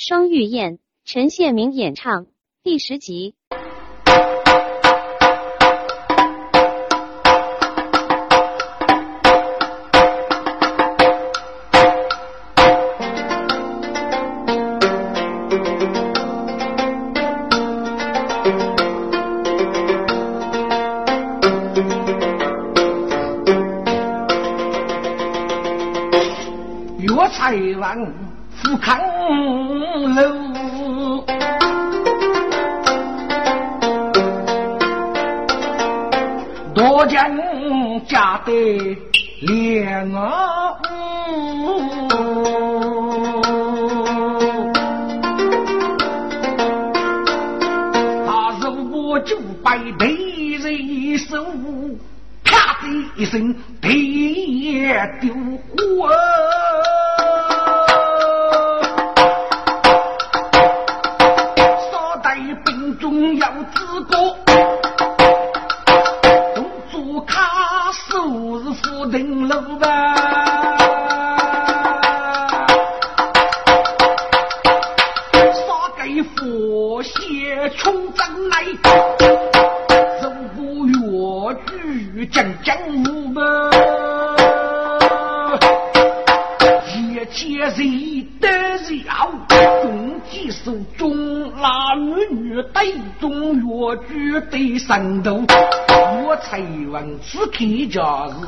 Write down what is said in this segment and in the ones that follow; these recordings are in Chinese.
双玉燕，陈宪明演唱，第十集。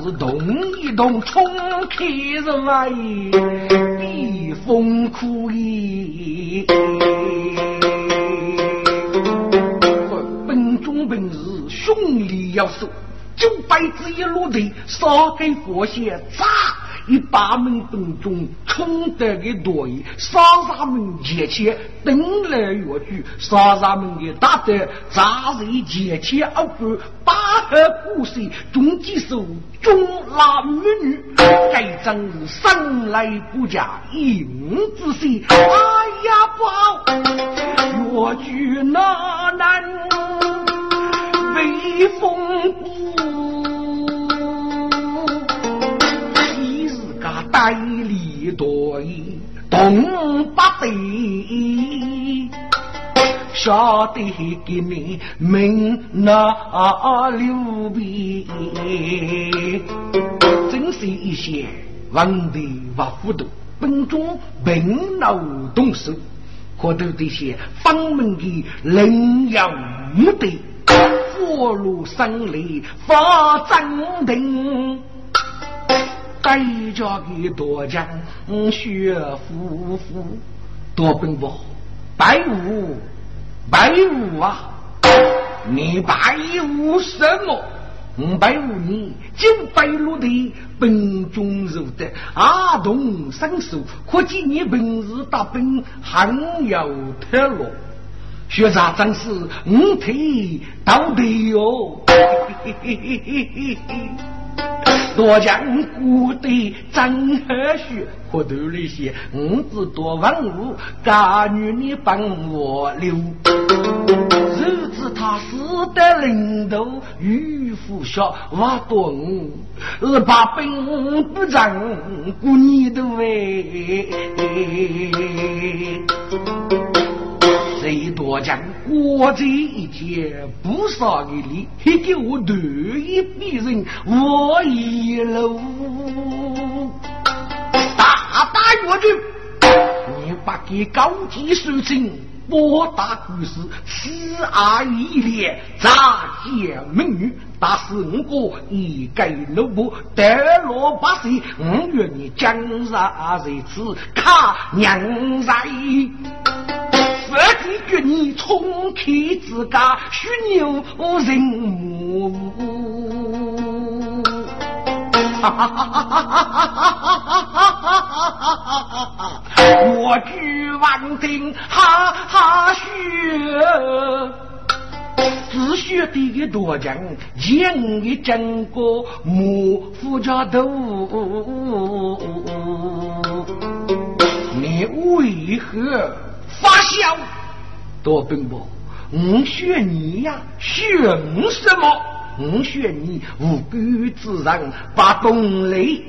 是动一动冲开人来，避风苦衣。本中本日兄弟要守，九百子一落地，杀给佛仙炸。一把门本中冲得个多一，杀杀门前前等来越剧，杀杀门的打得杂人前前二半，八河故事中几首中拉美女，该真是生来不嫁硬子些，哎呀不好，越剧那难威风不。代理多一东八对，晓得给你命那刘备，真是一些问题不糊涂，本中本脑动手，可都这些方门的人要目的，火炉生里发正定。该家的多将薛夫妇多奔波，白虎白虎啊！你白虎什么？五百五你九百路的本中入的阿童身手，可见你本事大本很有特落。学长真是五腿到底哟！多将古代真和学，可头那些五子多文武，家女你帮我留。如此他死的领头与父小我懂，二八本不长，过你的喂。谁多将过这一天不少的力，还给我断一笔人我一路大大越军，你把给高级书生博大故事，四阿一列杂见美女，打死五个一盖萝卜，得萝卜水，五月你江上谁吃卡娘在。我的决你冲开自家虚牛人母，我举万定哈哈学，只学的个多讲，讲一整个木夫家头，你为何？发笑，多奔波，我选你呀，选什么？我选你无辜之人，把东雷，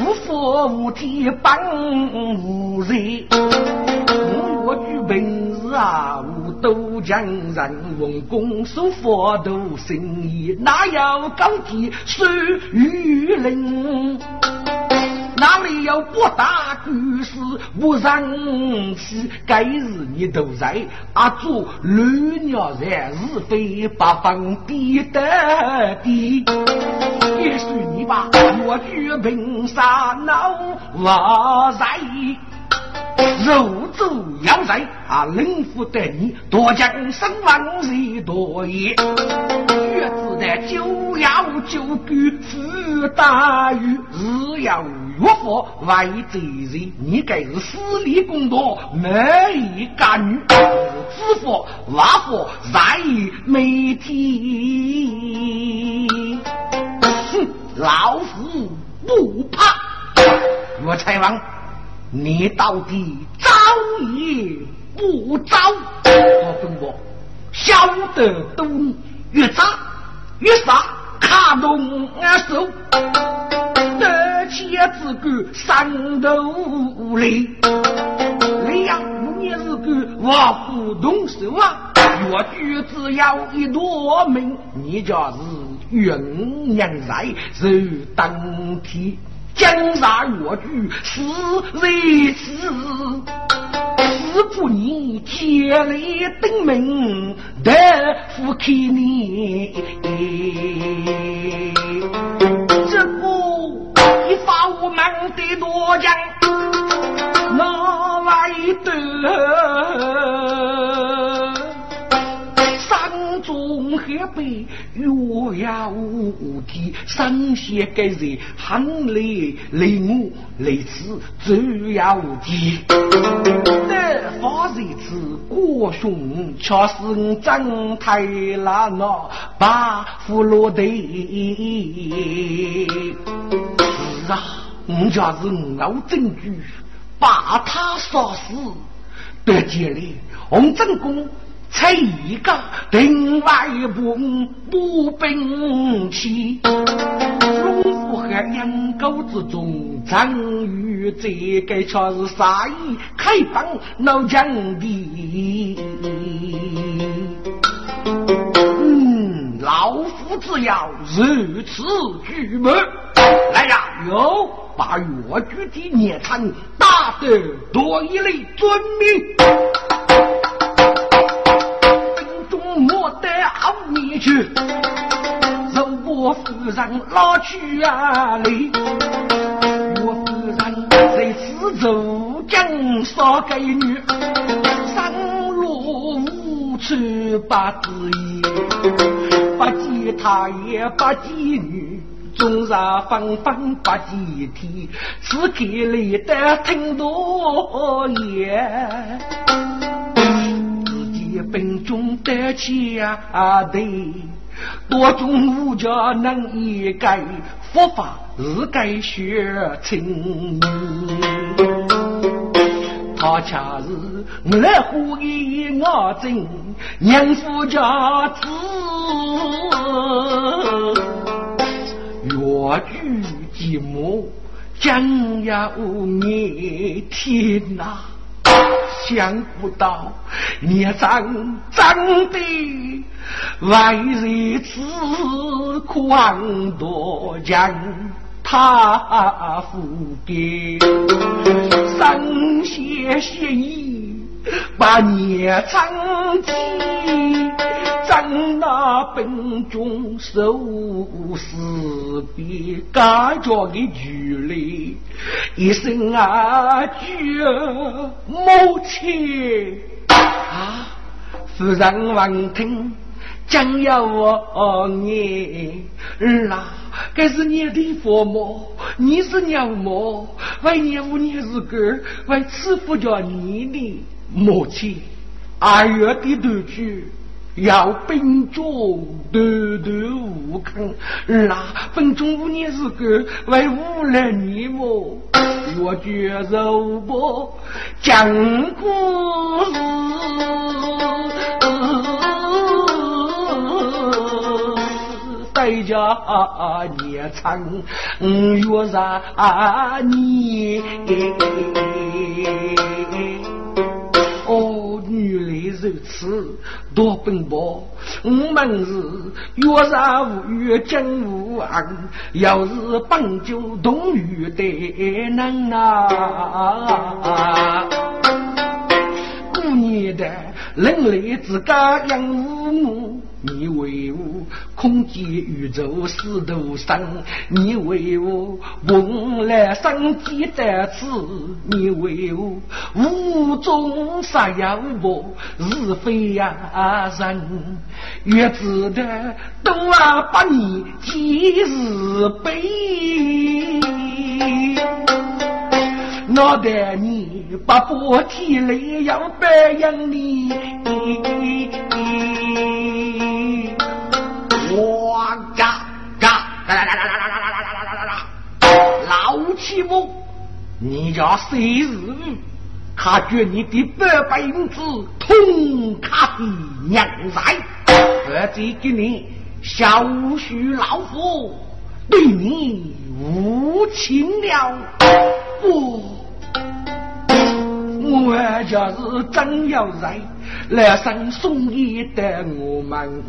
无佛无天帮无人。大武都江人，文公守佛都生意，哪有高低守玉林？哪里有不打官司不生气？该是你都在阿祖乱鸟在是非八方比得比。也许你把我举平山闹我在。肉走要在啊，灵府得你多将生亡谁多也？月子的就要就居福大于日要月佛外贼人，你该是私利公道没一个女，知佛瓦佛在媒体，哼，老夫不怕，我才王。你到底招也不招？我分我晓得懂，越早越傻，卡动俺手，得起自个三头累。你呀，你是个我不动手啊！越举只要一朵命，你就是云娘在受当天。江山越举是为此，是不你接力登门得福开你。这不一发我们的多将，哪来的？山中海北月牙无地，上仙给人喊来雷我雷此走呀无地。南方人子国雄，却是张太拉那把俘落的。是啊，我家是老证据，把他杀死，得见了洪正公。才一个另外一部步兵器，龙虎和两狗之中，张玉这个却是杀意开放老将的。嗯，老夫只要如此举目，来呀，哟，把越剧的孽场打得多一类尊命。好你去，受我夫人老去啊哩！我夫人在此走江少给女，上路无处不知意，不见他也不见女，终日纷纷不见天，只给来的听多言。本中得家对，多种武家能一改，佛法是该学清。他恰是来虎一我真娘夫家子，越剧寂寞将要你听呐。想不到你长长得为人子宽多将他父给生些血意把你长起。长那本中受死别，感觉的距离，一生啊绝母亲啊！夫人闻听，将要我你儿啊，该是你的父母，你是娘母，为你五年日个，为赐福叫你的母亲，二月的头去。要兵中断断无坑，那本中五年是个为无了你么？我觉肉不讲故事，在家也唱月啥你？如，此多奔波，我们是越杀无月金无安，要是本就同于的能啊！过年的人类自家养父母。你为我空间宇宙四度生，你为我梦来生机在此，你为我无中杀妖魔是非呀人，月子的都啊把你几日悲，脑袋你把波提来要白养你。哇嘎嘎嘎！老欺负，你家谁日他觉你的八百银子通卡的娘在，而这给你小婿老夫对你无情了。我我家是真要在来生送一的我们。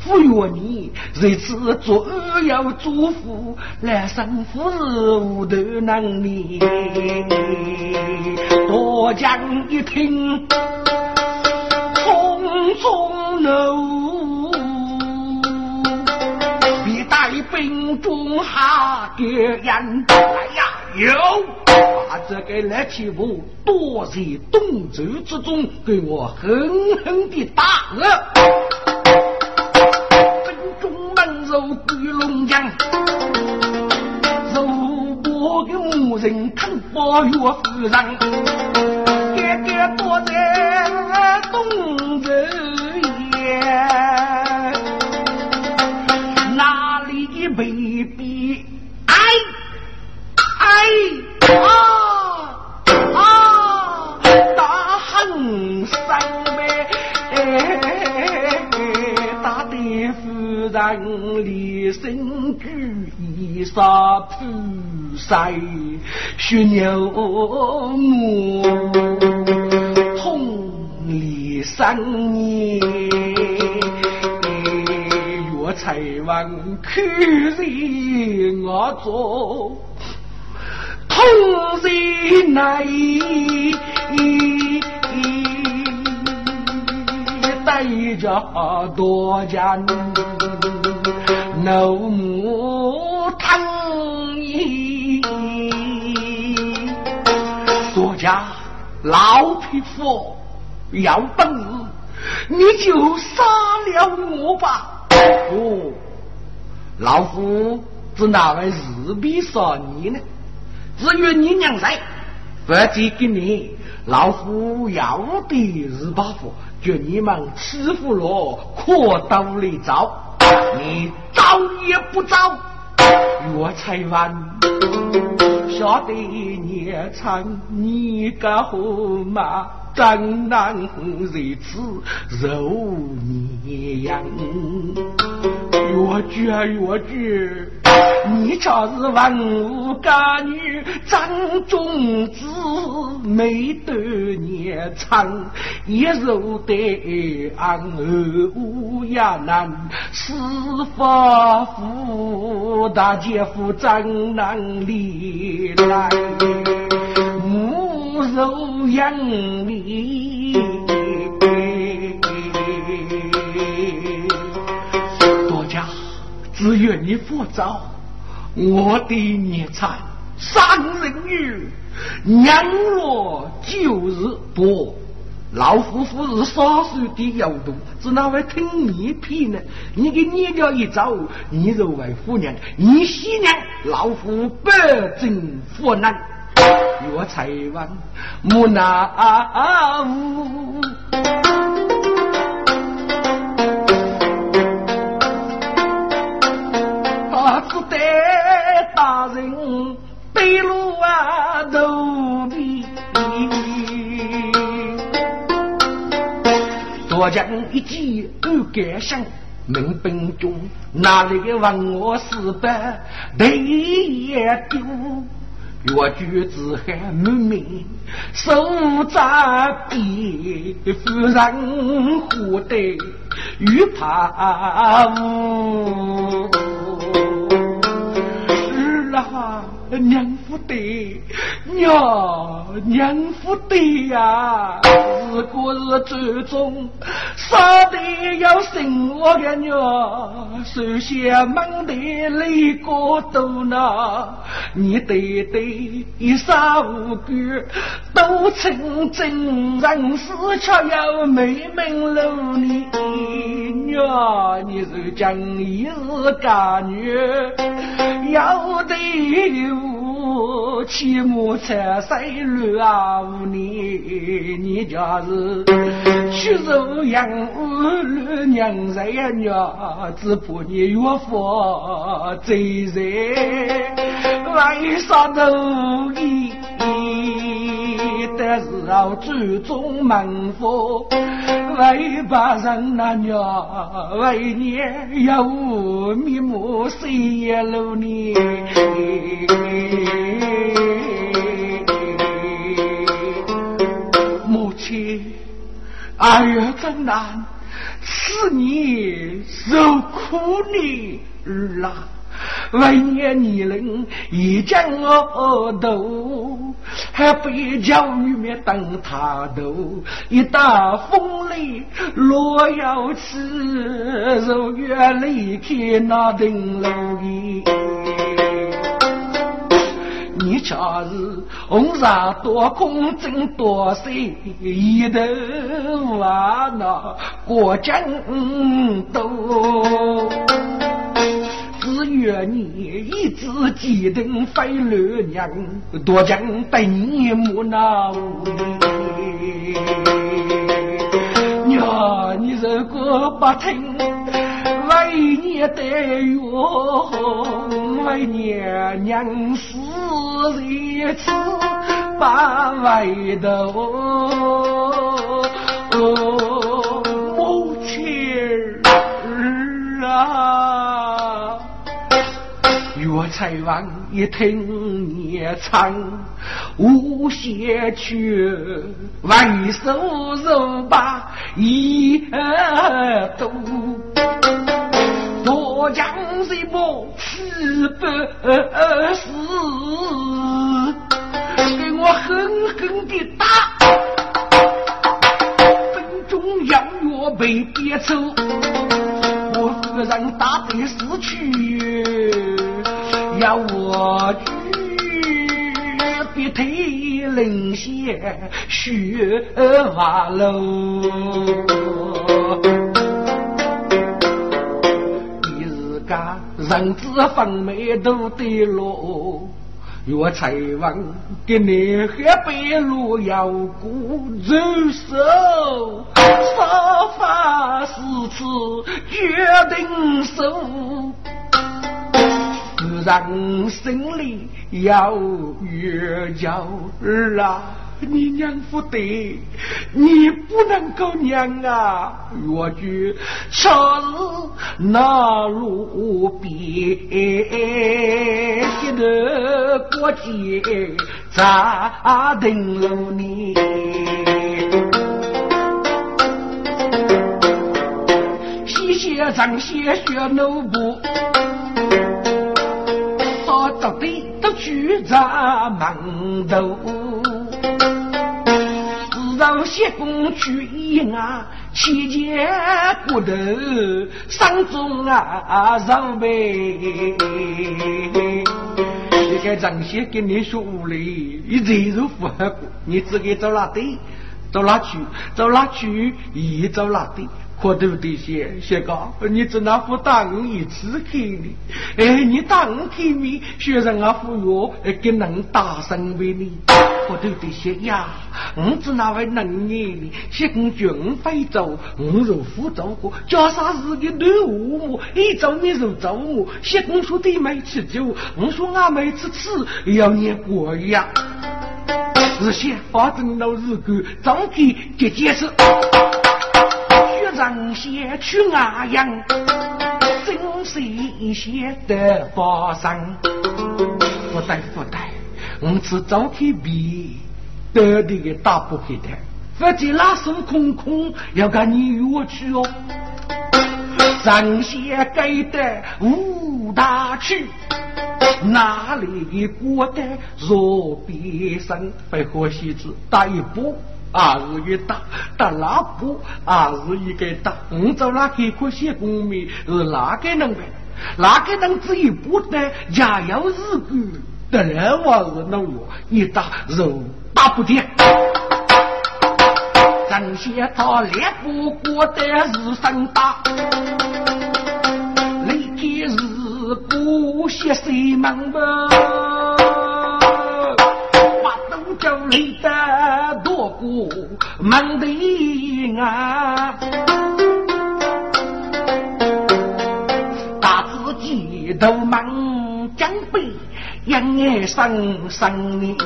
赋予你这次做要祝福，来生福是无头能力。多讲一听，匆匆怒，必带兵中下敌人。哎呀，有把这个来欺负，躲在东周之中，给我狠狠的打了。肉桂龙江，肉薄的牧人看包岳父让，哥哥躲在人离身居一沙铺塞，血牛母痛离三年，岳才王看人我做，痛人难带着多家。怒目疼你，作家老匹夫要本事，你就杀了我吧！哦，老夫只哪位日必杀你呢？至于你娘在，不借给你，老夫要的是把夫，叫你们欺负了，可刀来找。你早也不早，岳才问，晓得你唱你个驸马，怎能如此柔你样？越绝越绝。你这是文武家女，张中子没得年长，一肉得安二五呀难，四发福大姐夫怎能离来？母肉养你，多家只愿你佛早。我的孽产三人女，娘若就是不。老夫妇是少数的妖毒，只哪会听你骗呢？你给捏掉一招，你就为夫娘，你媳娘，老夫保证夫难。我才王木那无。大人背路啊，头皮。多讲一句不敢想，民兵中哪里问我是白？头也丢，我举子还妹妹，手扎笔，夫人活得与怕无。娘夫的，娘娘夫的呀，如果是祖宗，杀的要生我的娘，首先忙得累个多呢。你对对一杀无辜，都成真人是却要没门路呢。娘，你是讲你是干女，要得。我起码才三六年，你家是屈辱养儿娘在娘，只怕你岳父贼人，为啥努力？但是要注重门风，为把人那娘，为你要面目谁也露你。母亲，儿月真难，是你受苦你，儿啊。为年年龄一将我头，还被教育面等他头。一打风雷落要起，如月离开那顶楼你恰是红纱多空争多色，一头啊那过江都。只愿你一直记得飞六娘，多将对你母闹。娘，你如果不听，为你的冤，为娘娘死一次把外头。母亲啊！岳才王一听念唱，无邪去，为首肉把一度，多将一波七百死，给我狠狠的打，分中要我被憋走，我夫人打得死去。要我举笔推灵仙雪花楼，家人子分眉都得落，岳才王给你喝白露要鼓走手，杀法是此决定手。人心里要越叫儿啊，你娘不得，你不能够娘啊！我句朝日那路边，一头过节咋等了你？西斜张斜学奴布。到底都举在门头，自让谢公去一啊，七节骨头上中啊上呗。你看张先跟你说了，一人肉符合过，你自己走哪里？走哪去？走哪去？一走哪里？可对不对？些些个，你只那副当一次看你，哎，你当看你，学生啊，服药，给能大声为你。可对不对？些呀，我只那位能言的，些公军非走，我如辅走过，叫啥事的都我，一走你就走我。些公说的没吃酒，我说俺没吃吃，要念过呀。日些发生了日干，早给结结实。上些去阿阳，真是一些的发生。不对不对，我只早开笔，得的个大不开的，否则拉手空空，要看你约去哦。神仙给的五大去，哪里过得若别生？白鹤仙子打一步，二是一打打那步，二是一个打。我走那开阔些公民是哪个能呗？哪个能只一步的家有日故？得来我是弄我一打肉打不掉。神仙他猎不过的日生大。不歇谁忙吧？叫累得多过忙的啊！大自己都忙江北，养儿生生呢。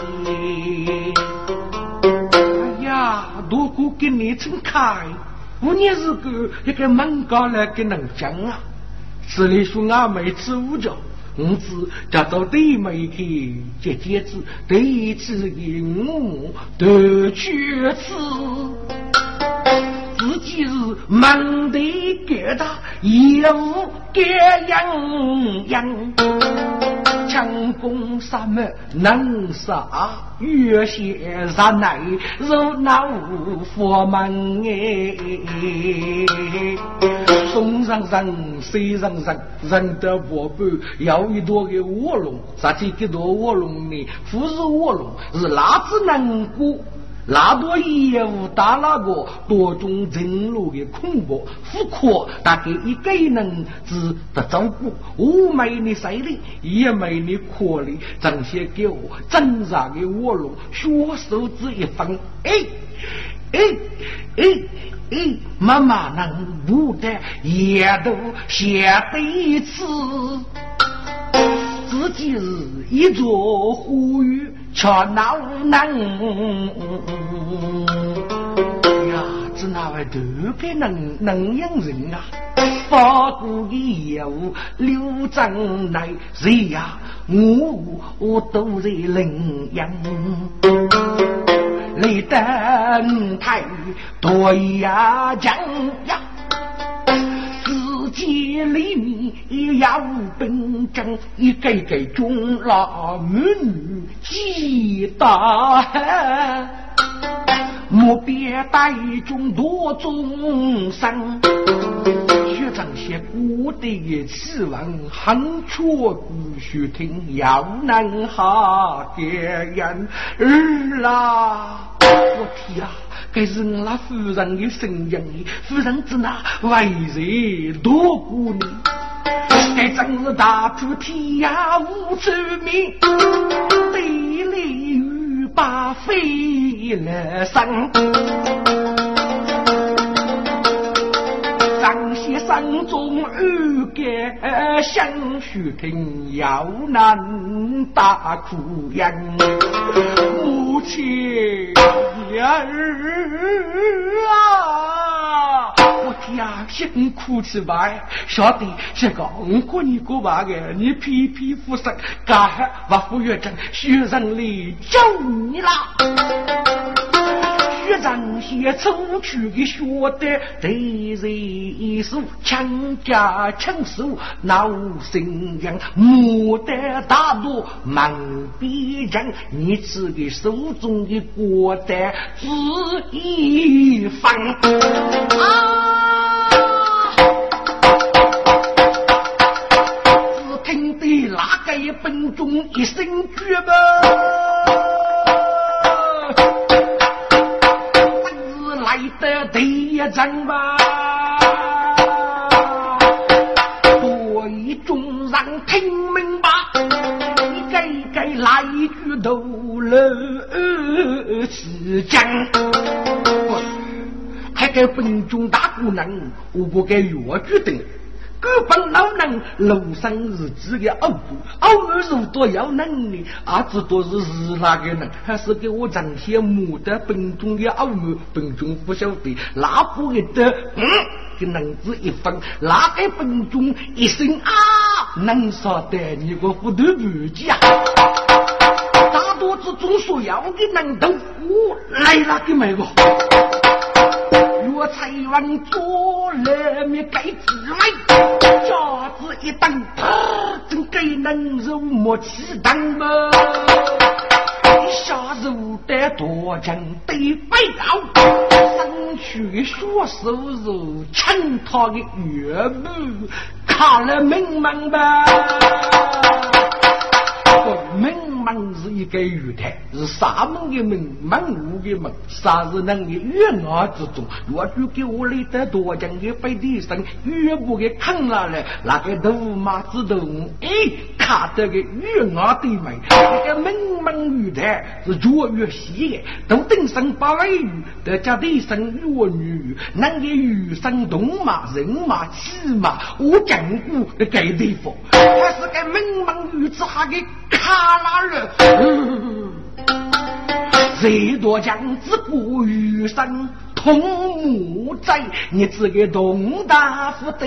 哎呀，多过给你撑开，五年日个一个门高来给能讲啊！这里说俺没吃午觉，我只叫到对门去接接子，对子给我都去吃，自己是忙得疙瘩，业务给样样。强攻杀门能杀，越邪杀奶，如那无佛门哎。松上人，水上人，人的宝贝要一朵个卧龙，啥子一朵卧龙呢？不是卧龙，是哪子能过？那多业务打那个多种人路的恐怖富阔，大概一个人只得照顾，我没你势力，也没你魄力，正些给我挣扎的卧龙，血手指一分，哎哎哎哎，妈妈能不得也都下得一次。自己是一座呼吁，却恼难呀！这那位多个能能养人啊？发过的业务刘正来谁呀？我我都在领养，雷登台多呀讲呀。街里面也无本正，一个个中老美女几大汉，莫别带中多众生。学长些古的气闻，很错不须听，要能哈点人儿啦！我天啊！该是我那夫人的声音，夫人之那为人多过你，该真是大普天涯无处觅，地里雨把飞了声，张先生中有个想须听，要难大苦人，母亲。儿啊！我天呀，辛苦起吧！小弟是刚过你过吧的，你皮皮肤色，干哈不服月正，学生里救你了。学长些出去的学的，对人是强加强手，闹心人，莫得大度，忙别人，你自己手中的果得只一方。啊！只听得那个一分钟一声绝吧。真吧，多一众人听明白，你该该来一句都乐是讲，还该分中大姑娘，我不该越剧等。各本老能楼上日子的偶偶尔如多要能力，啊，只多是是哪个人？还是给我彰显牡丹本中的偶尔，本中不晓得那不给得，嗯，给能子一分，那个本中一声啊，能说得你个糊涂不计啊！大多子中所要的能都来了的没个？我才往左来面盖子来，架子一蹬，真给能肉莫起当么？一下入得多情得不了，生去血手肉抢他的岳母，看了明门吧。门是一个玉台，是沙门的门，门户的门，啥是能的月牙之中。若就给我来得多讲的背地上，越不给看了来，那个驸马之头，哎，卡得个月牙的门，那个门门玉台是越越细的，都登上八位玉，得家地上越女，能给玉生动马、人马、骑马，我讲过的盖地方，还是个门门玉之下的。卡拉人，最多将子不余生同母在，你这个东大夫的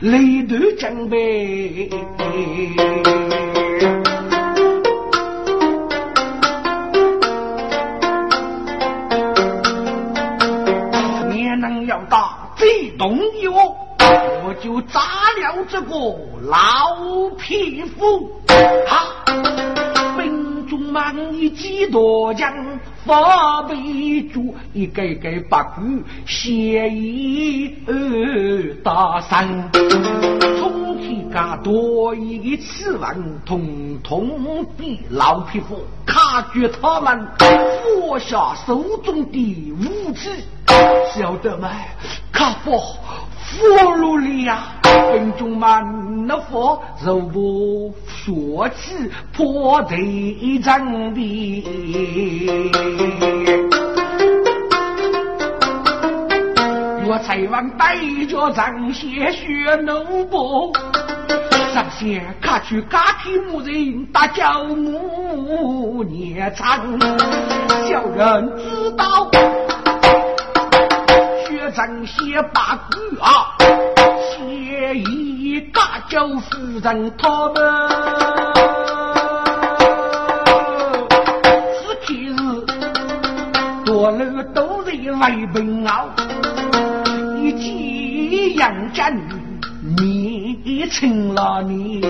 雷头将呗。你能要打最动我，我就扎了这个老匹夫。好。忙一几多将，发备主一个个八股协议二大三，从天家多一次万，统统比老匹夫卡住他们放下手中的武器，晓得吗？卡佛。佛罗里呀，分中满那佛，肉不说起破贼张的。我才往带着张些血怒不，上些卡去嘎皮木人打脚木孽长，小人知道。正些八股啊，协议嘎叫夫人他们，此天日多了都在为本傲，一起养家女，你成了你，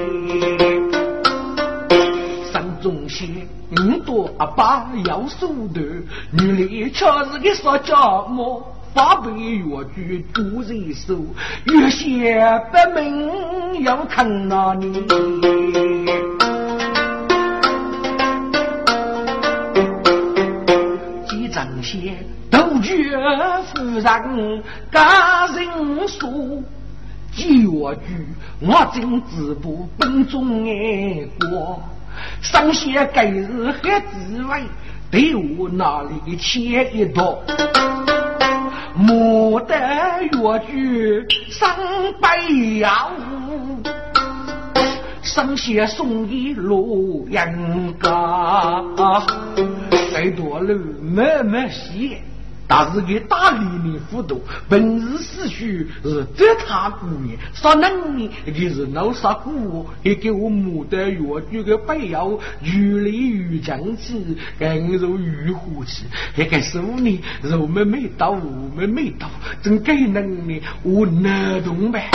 山中些五多阿爸要手段，女里却是个说家么？八百越剧做人手，越写不明要看哪里？几张些杜绝夫人家人说，几越剧我真自不本中爱过，上些该日还滋味，对我哪里切一刀？莫得越剧三百幺，上写送一路人家，再多路慢慢写。但是给大理的辅导，本日思绪是这他姑娘，啥能力给是老啥姑，也给我牡丹越剧个背腰，玉里玉将起，更如玉虎气，那个手呢，肉没没到，没没到，真给能力，我能懂呗。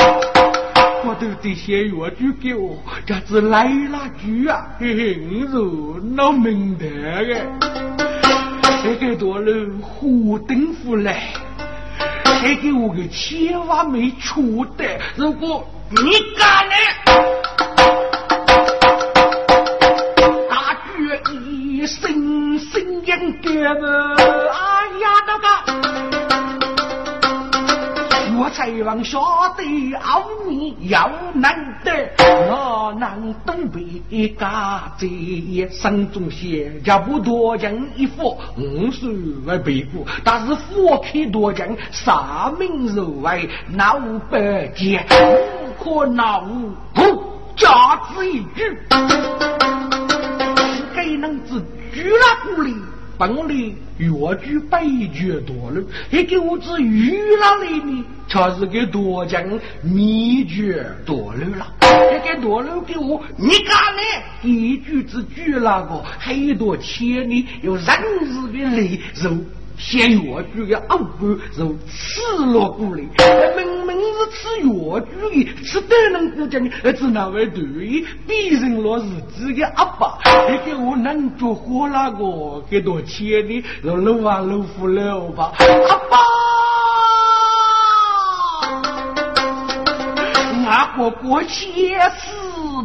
我都得写越剧给我，这是来了句啊，嘿嘿，我闹明白个。这个多了火灯夫来，还给我个千万没出的。如果你敢来，大举一声声应该么？哎呀，那个。我才王晓得奥秘要难得，我能东北一家在山中写，家不多讲一佛，五十万背过，但是佛开多讲三名肉外闹百件，无可闹不加之一句，该能自举了鼓励。本里越剧北绝多了，一个我只遇了里呢，却是给多讲秘诀多了了。这个多人给我，你敢来？一句之句那个，很多千里有人日的泪肉。写越剧的阿婆就赤裸过来，明明是吃越剧的，吃得能过讲的，只那位对逼成了自己的阿爸，你给我能做活那个，给多钱的，老老啊老夫了吧，阿爸，我哥哥前世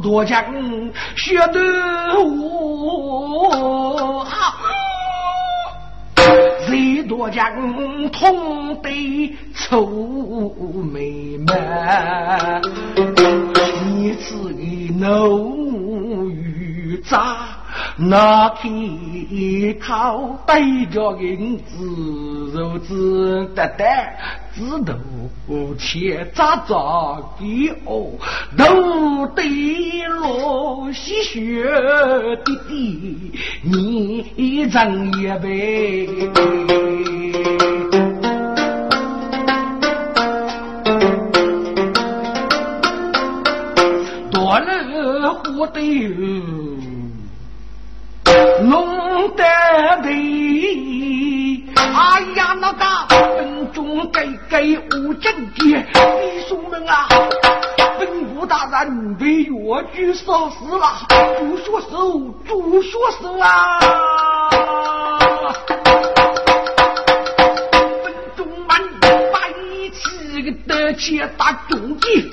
多强，学得我。谁多将痛得愁眉满，你自己怒与渣，那开口对着银子，如子得得。知道且咋咋给我都得落西雪的地，你真也呗。多了活得弄得的，哎呀那个。中改改无正节，弟兄们啊，本部大人被越剧烧死了，朱学手，朱学手啊！本中满白起个得钱打中计，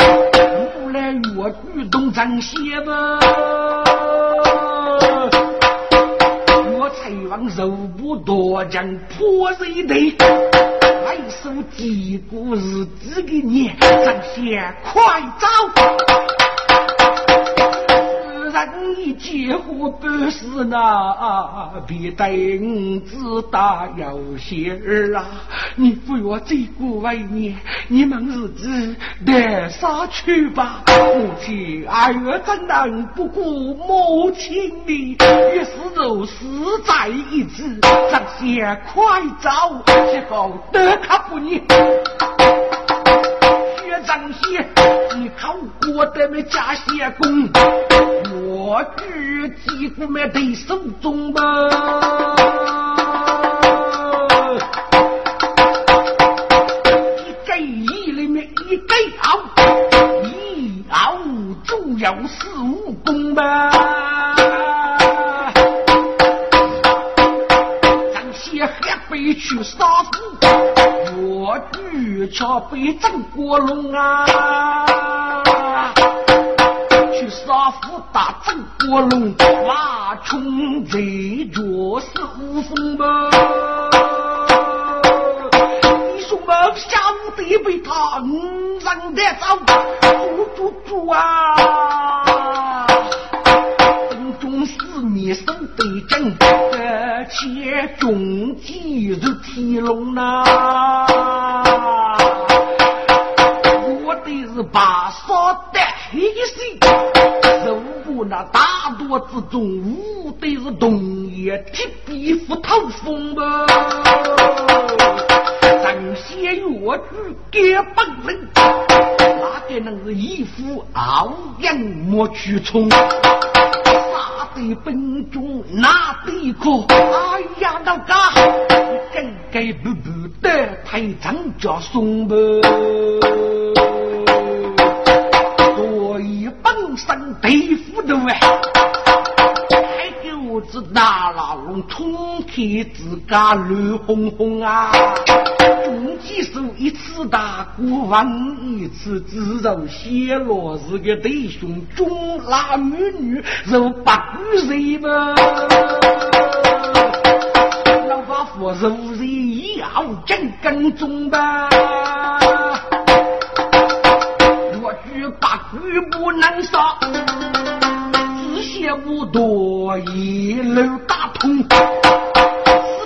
无来越剧东张西望，我才往肉不多将破碎的。来首几个日子的年，咱先快走。人一结婚不是那，别带五子打有些儿啊！你不要再过为年，你们自己带啥去吧？母亲儿怎能不顾母亲的？于是就死在一起，咱先快走，结果得可不你。张些，你看我的没加些功，我举几乎没得手中吧。一盖一里面一盖好，一熬主要是武功吧。被去杀父。我举桥被郑国龙啊，去杀父打郑国龙，马冲贼脚是无风吧？你说嘛，下午得被他五人的走，猪猪猪啊！中四面守北京。且中计是天龙呐，我的是把杀的黑心，如果那大多之中，无的是东野铁壁斧头锋吧，正先越剧给本领，哪个能是一副傲阳莫去冲？对本中哪对可？哎呀，那个该该不不的太张家送吧，所以本身对付的喂。我知道了冲开自家乱哄哄啊！中几手一次大过万一次，自然显落是个弟兄，中拉美女如八股水吧？老把夫如人一样真跟踪吧？我举八股不能杀。也无多一路打通，此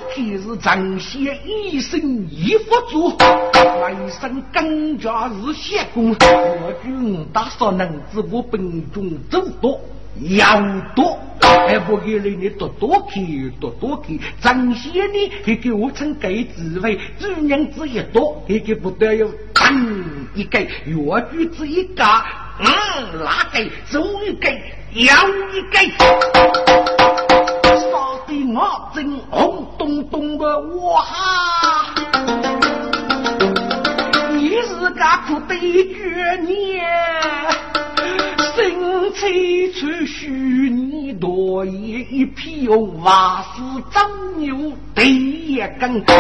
刻是张先一生一佛祖，来生更加是仙公。我军大少能自我本中走多要多，还不给人你多多去多多去。张先呢还给我称给智慧，主人子一多，还给不得有等一个越剧子一家。嗯，哪个走一个，要一个，杀的我真红咚咚的哇！你是个苦对决年。生翠翠须你多一一匹瓦斯张牛对一根，居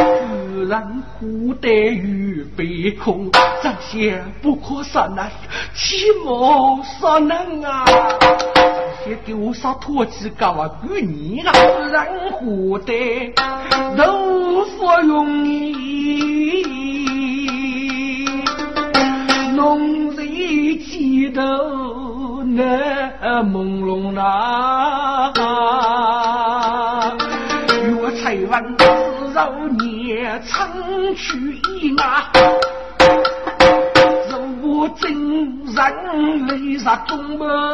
然虎胆与被空，这些不可杀难，岂莫杀难啊！这些给我杀脱几个啊？鬼你啊！然虎胆都不用你，弄几头。那朦胧那，月彩弯子绕年长去一啊，如真人为啥中么？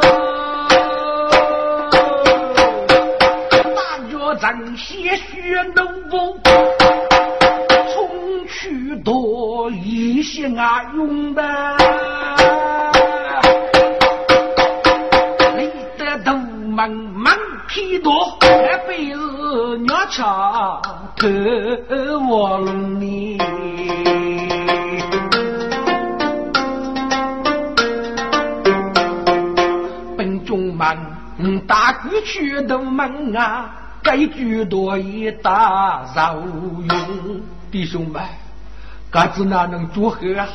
大脚正些血浓风，许多一些啊用的你的都门门批多这辈子你要查可我了你。本中门大哥去的门啊该居多一大扰用。弟兄们，嘎子哪能祝贺啊？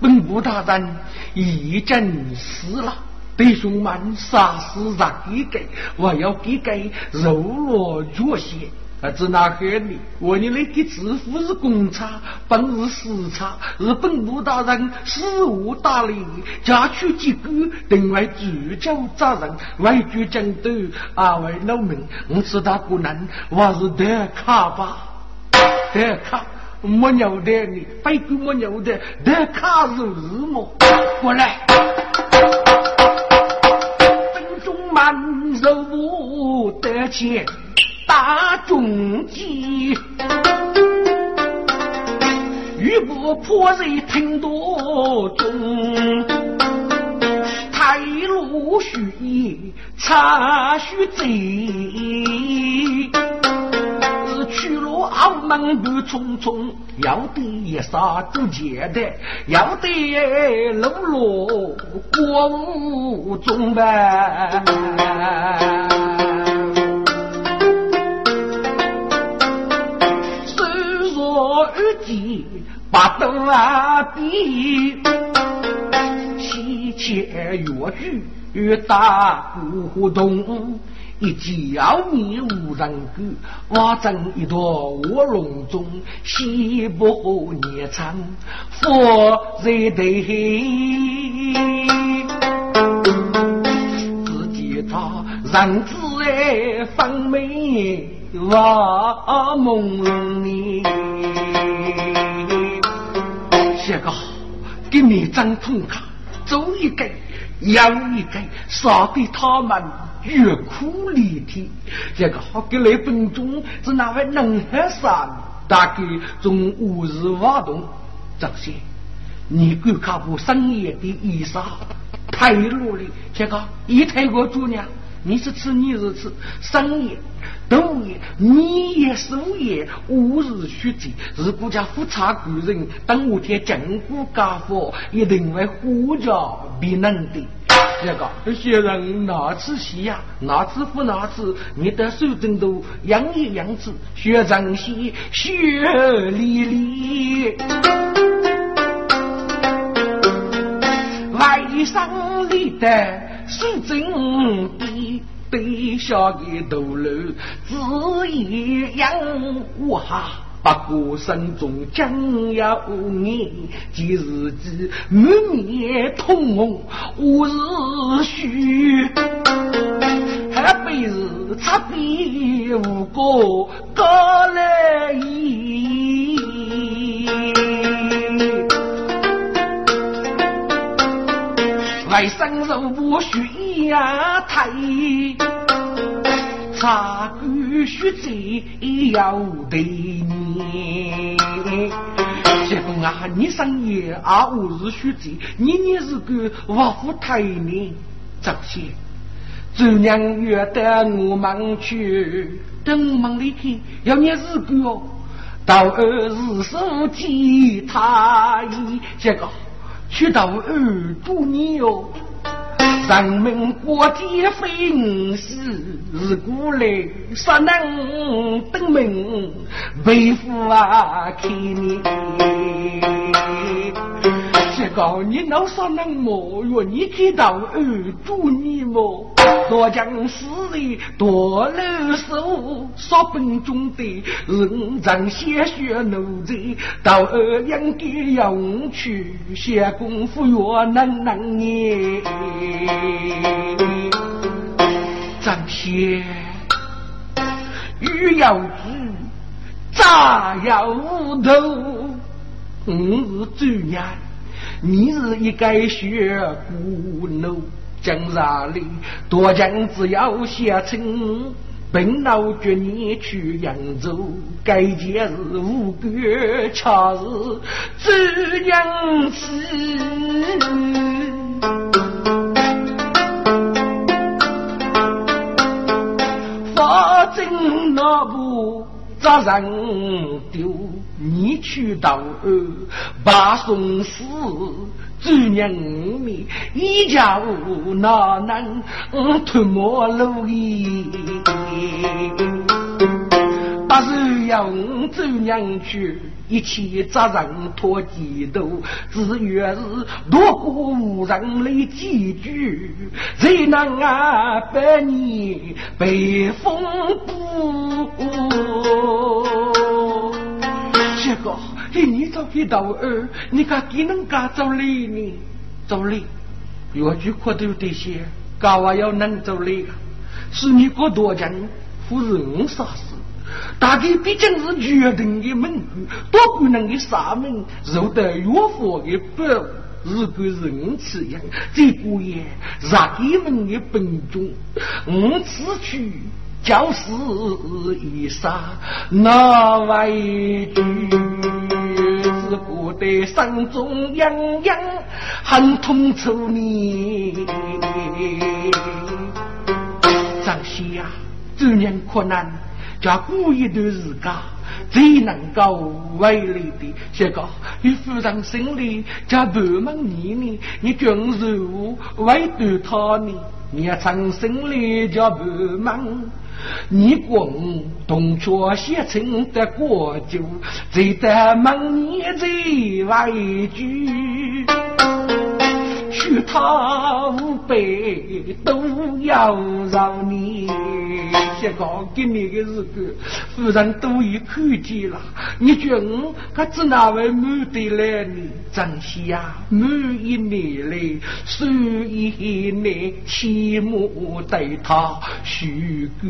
本部大人已经死了。弟兄们，杀死让给给，我要给给肉落脚血。儿子哪和你？我你那个支付是公差，本是私差。日本部大人事务大理，家去几个，另外主教责任，外局讲斗，阿位老民，我知道不能，我是得卡吧？得卡，没牛的你，非鬼没牛的，得卡是什么？过来。满肉得钱大中计，玉不破人听多中，太路虚查虚贼。去了澳门路匆匆，要得啥都见得，要得路路过雾中呗。手若二姐把灯啊比，西前越剧越大古洞。一叫你无人管，我正一朵卧龙中，西部年长，佛在对，只见他人子哎方美，哇朦胧。给你张通卡，走一个，要一个，杀给他们。越苦离体，这个好给来分钟是那位能喝山，大概从五日挖动这些，你观看部深夜的衣裳，太落了。这个一太过主娘，你是吃你是吃深夜。冬夜，你也暑夜，五日雪节，是国家富察古人，等五天经过家伙，一定会呼叫必能的。这个些人哪次喜呀？哪次不哪次？你的手真多，样一样子，学长西，雪哩哩，外甥里的是真的。背下的头颅，只一样哇哈！不过身中将要你，今日子满面通红，我是虚，还被是擦边无过高来意。外甥肉不需呀太。茶具须在要对你，这个啊，你上夜啊，我是书记，年年是个王府太年，张些。周娘约得我们去，等我们离开，要念日歌哦。到二日手吉他一这个，去到二多年哟。人民国家非是是故来，谁能登门为父啊看你？这个你老啥能么？哟，你看到二主你么？多将死人多留守，少本中的人常鲜血奴才，到二应该要去下功夫哟，能能耶？张先，欲要知，炸要无头。我是主人，你是一个学古奴，今日里多将只要写成，本老绝你去扬州，该件事无关恰是主娘子。真那不杀人丢，你去到二把送死，主娘你一家无哪能吞没路易。不是要走娘去，一切责任托几头，只愿是独孤无人来几句，谁能啊百年被风波？这个，你走一道二，你看给能干走来呢？走来，越剧可都有这些，干娃要能走来，是你过多人，不是我啥事。大概毕竟是决定的门户，多可能的杀门受得越佛的保。如果是我此样，这个也杀给们的本中，我此去就是一杀，那为惧？只顾得心中痒痒，很痛楚你。张西呀，这年困难。叫过一段时间，最能够为力的，这个你夫人心里叫半门你呢，你军事务为对他呢，你长心里叫半门，你共同桌写成的国酒，最得门你最为居。许他五百都要让你，这个给你的日子，夫人都已看见了。你觉我可只哪位满得来呢？珍惜呀，满一年来，数一年，起码对他许个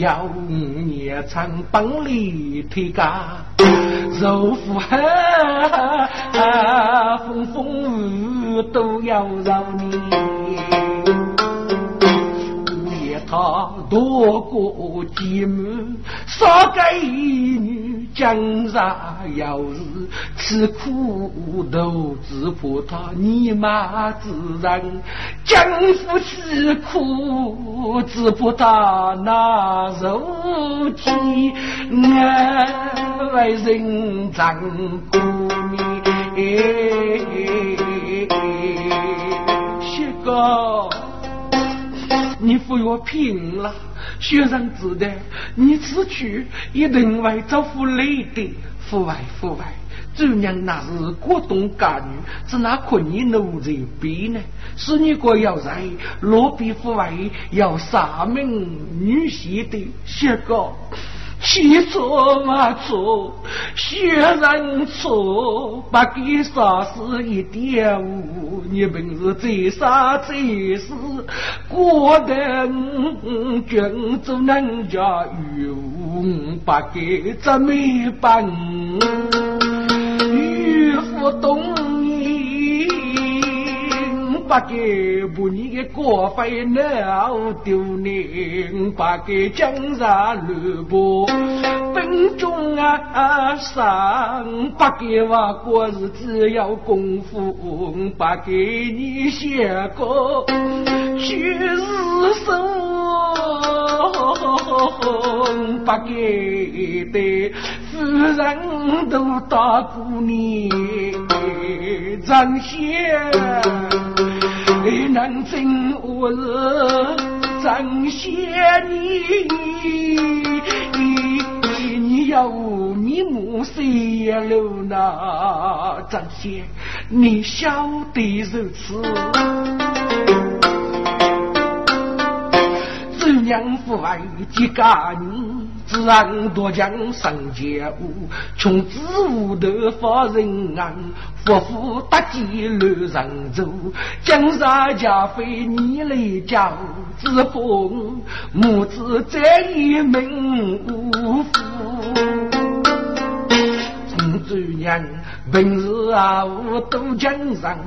要五年长本领推家，若夫哈风风雨都要。让你他多过几门，少给女江山要是吃苦都只怕他你妈之人，江夫吃苦只怕他那肉体难为人长苦命。哥，你不要拼了！学生知道你此去一定会遭负累的。父外父外，主娘那是国东家女，只哪可你奴才比呢？是你哥要在罗比父外要杀命女婿的，学哥。起错嘛错，学人错，不给啥事一点误。你本是最傻最死，过得君做人家与无，不给这没办，与不懂，把给不你的过费恼丢人，把给江山乱播，分中啊上把给我过日子要功夫，把给你写个去日生。不给的夫人都大过年，张你能真我是张先你，你要你母谁了那张先，你晓得如此。娘父爱几家女，自然多将上街舞。穷子无头发人安，夫妇搭几路上走。江山家非你来教，只怕母子在一门无父。从周娘平日啊，无都江上。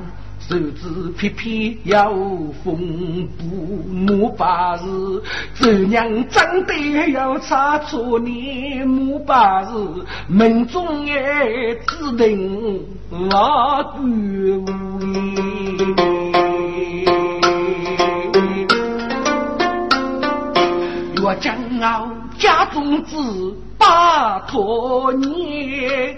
手指撇撇要缝布，木把子，周娘长得要差错你木把子，门中也只等我姑我将傲家中子拜托你。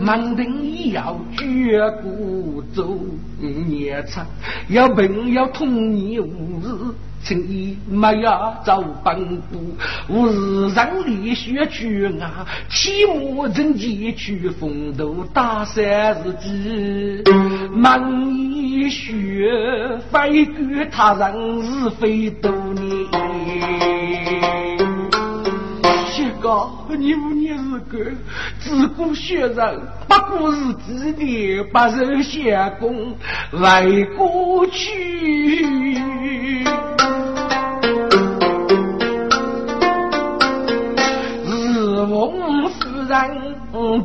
门庭要绝古走年长，要朋要同年无日，情义没要走半步，无日让理学去啊，起码人间去风度大三日子，忙一学非管他人是非多年。你五年是个自古学人，不过是几年不受相公为过去。日翁夫人都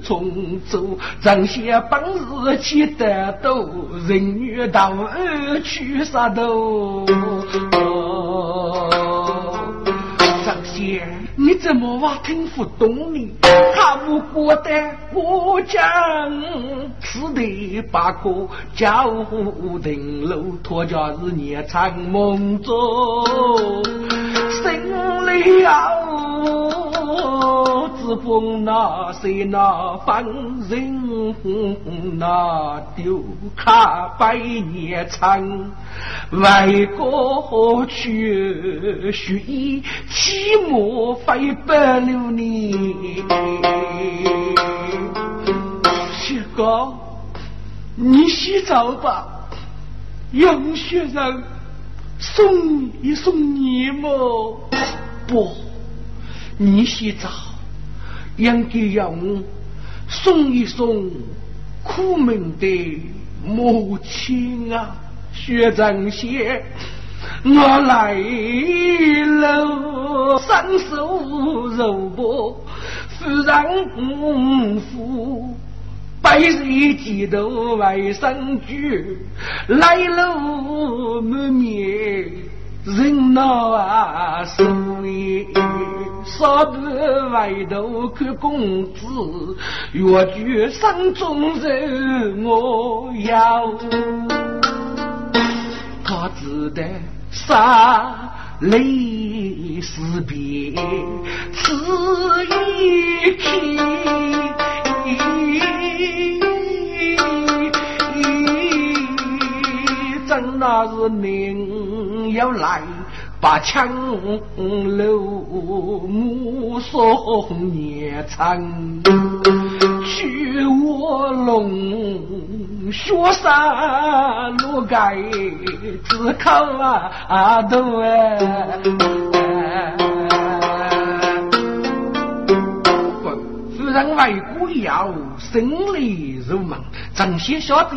重走，正些本事气得多，人女到二去杀头。你怎么话听不懂呢？他无过的我将此地把个江湖定路，托家是年长梦中心了。只碰那谁那凡人那丢卡百年长，为国去血衣起码非百六年。雪糕，你洗澡吧，杨学长送一送你嘛？不，你洗澡。应该要我送一送苦命的母亲啊，薛长先，我来了，伸手揉拨，夫人夫，百岁几头外甥举，来了满面人恼啊，是为。少不外头看公子，越剧山中人我要，他只得洒泪思别，此一去，真那是命要来。把枪楼目送年长，去卧龙雪山路盖只靠啊头哎。夫人为国要胜利如梦，正先晓得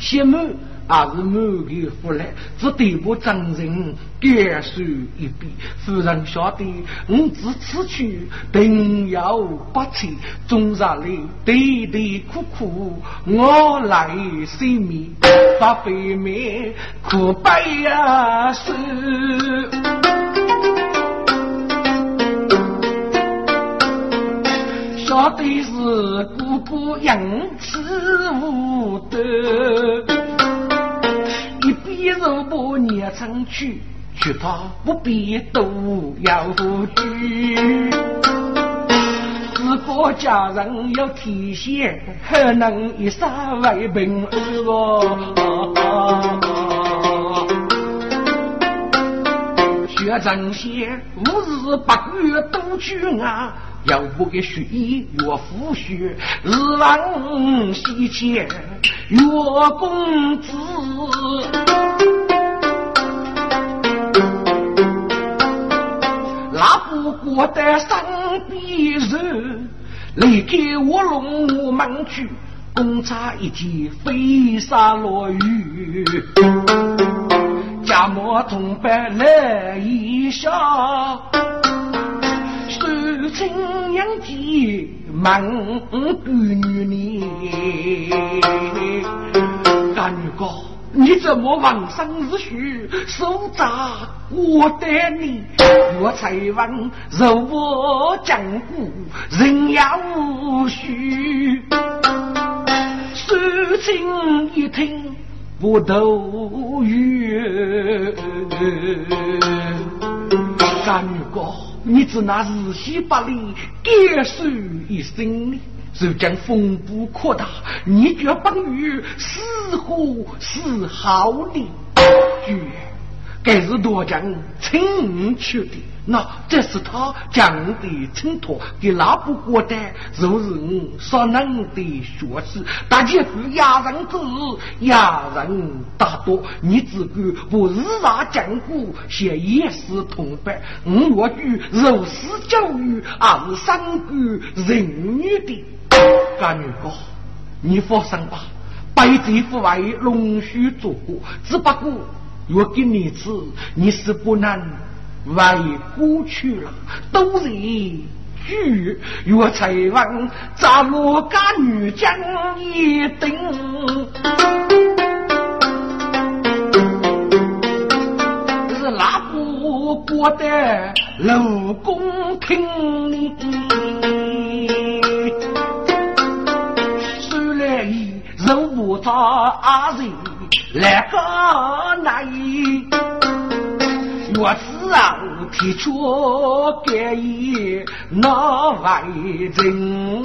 羡慕。还是满口福来，只对不真人感受一笔。夫人晓得，我自此去定要不弃，终日里对对苦苦，我来生面，发肥面苦白呀是。晓得是姑姑养子无德。一笔肉把捏成去，去他不必多要拘。自个家人要体现，还能一生为平安哦。学正些，五日八月都去啊，要不给学医越富血，日郎西迁。岳公子，那不过得上笔人，离开卧龙门去，公差一件飞沙落雨，家莫同伴来一笑，手亲娘姐。满闺女你，大女，你怎么往生日许？手扎我待你，我才问肉我讲古，人要须。事情一听不都语，大女哥。你只拿日西百里，感受一生呢？就将风波扩大，你绝本于似乎是好的，绝。该是多将请去的，那这是他讲的衬托，给那不过的，就是我所能的学习。大家是亚人之亚人大多，你只管我日常讲古，写也是同伴。我若句如实教育，而是三个人女的，干女哥，你放心吧，百贼不外，龙须做过，只不过。我给你吃，你是不能为过去了，都是句。若才问咱罗家女将一定，是哪不过的老公听你。虽然一人不着阿人。来个那我次啊提出建议那外人。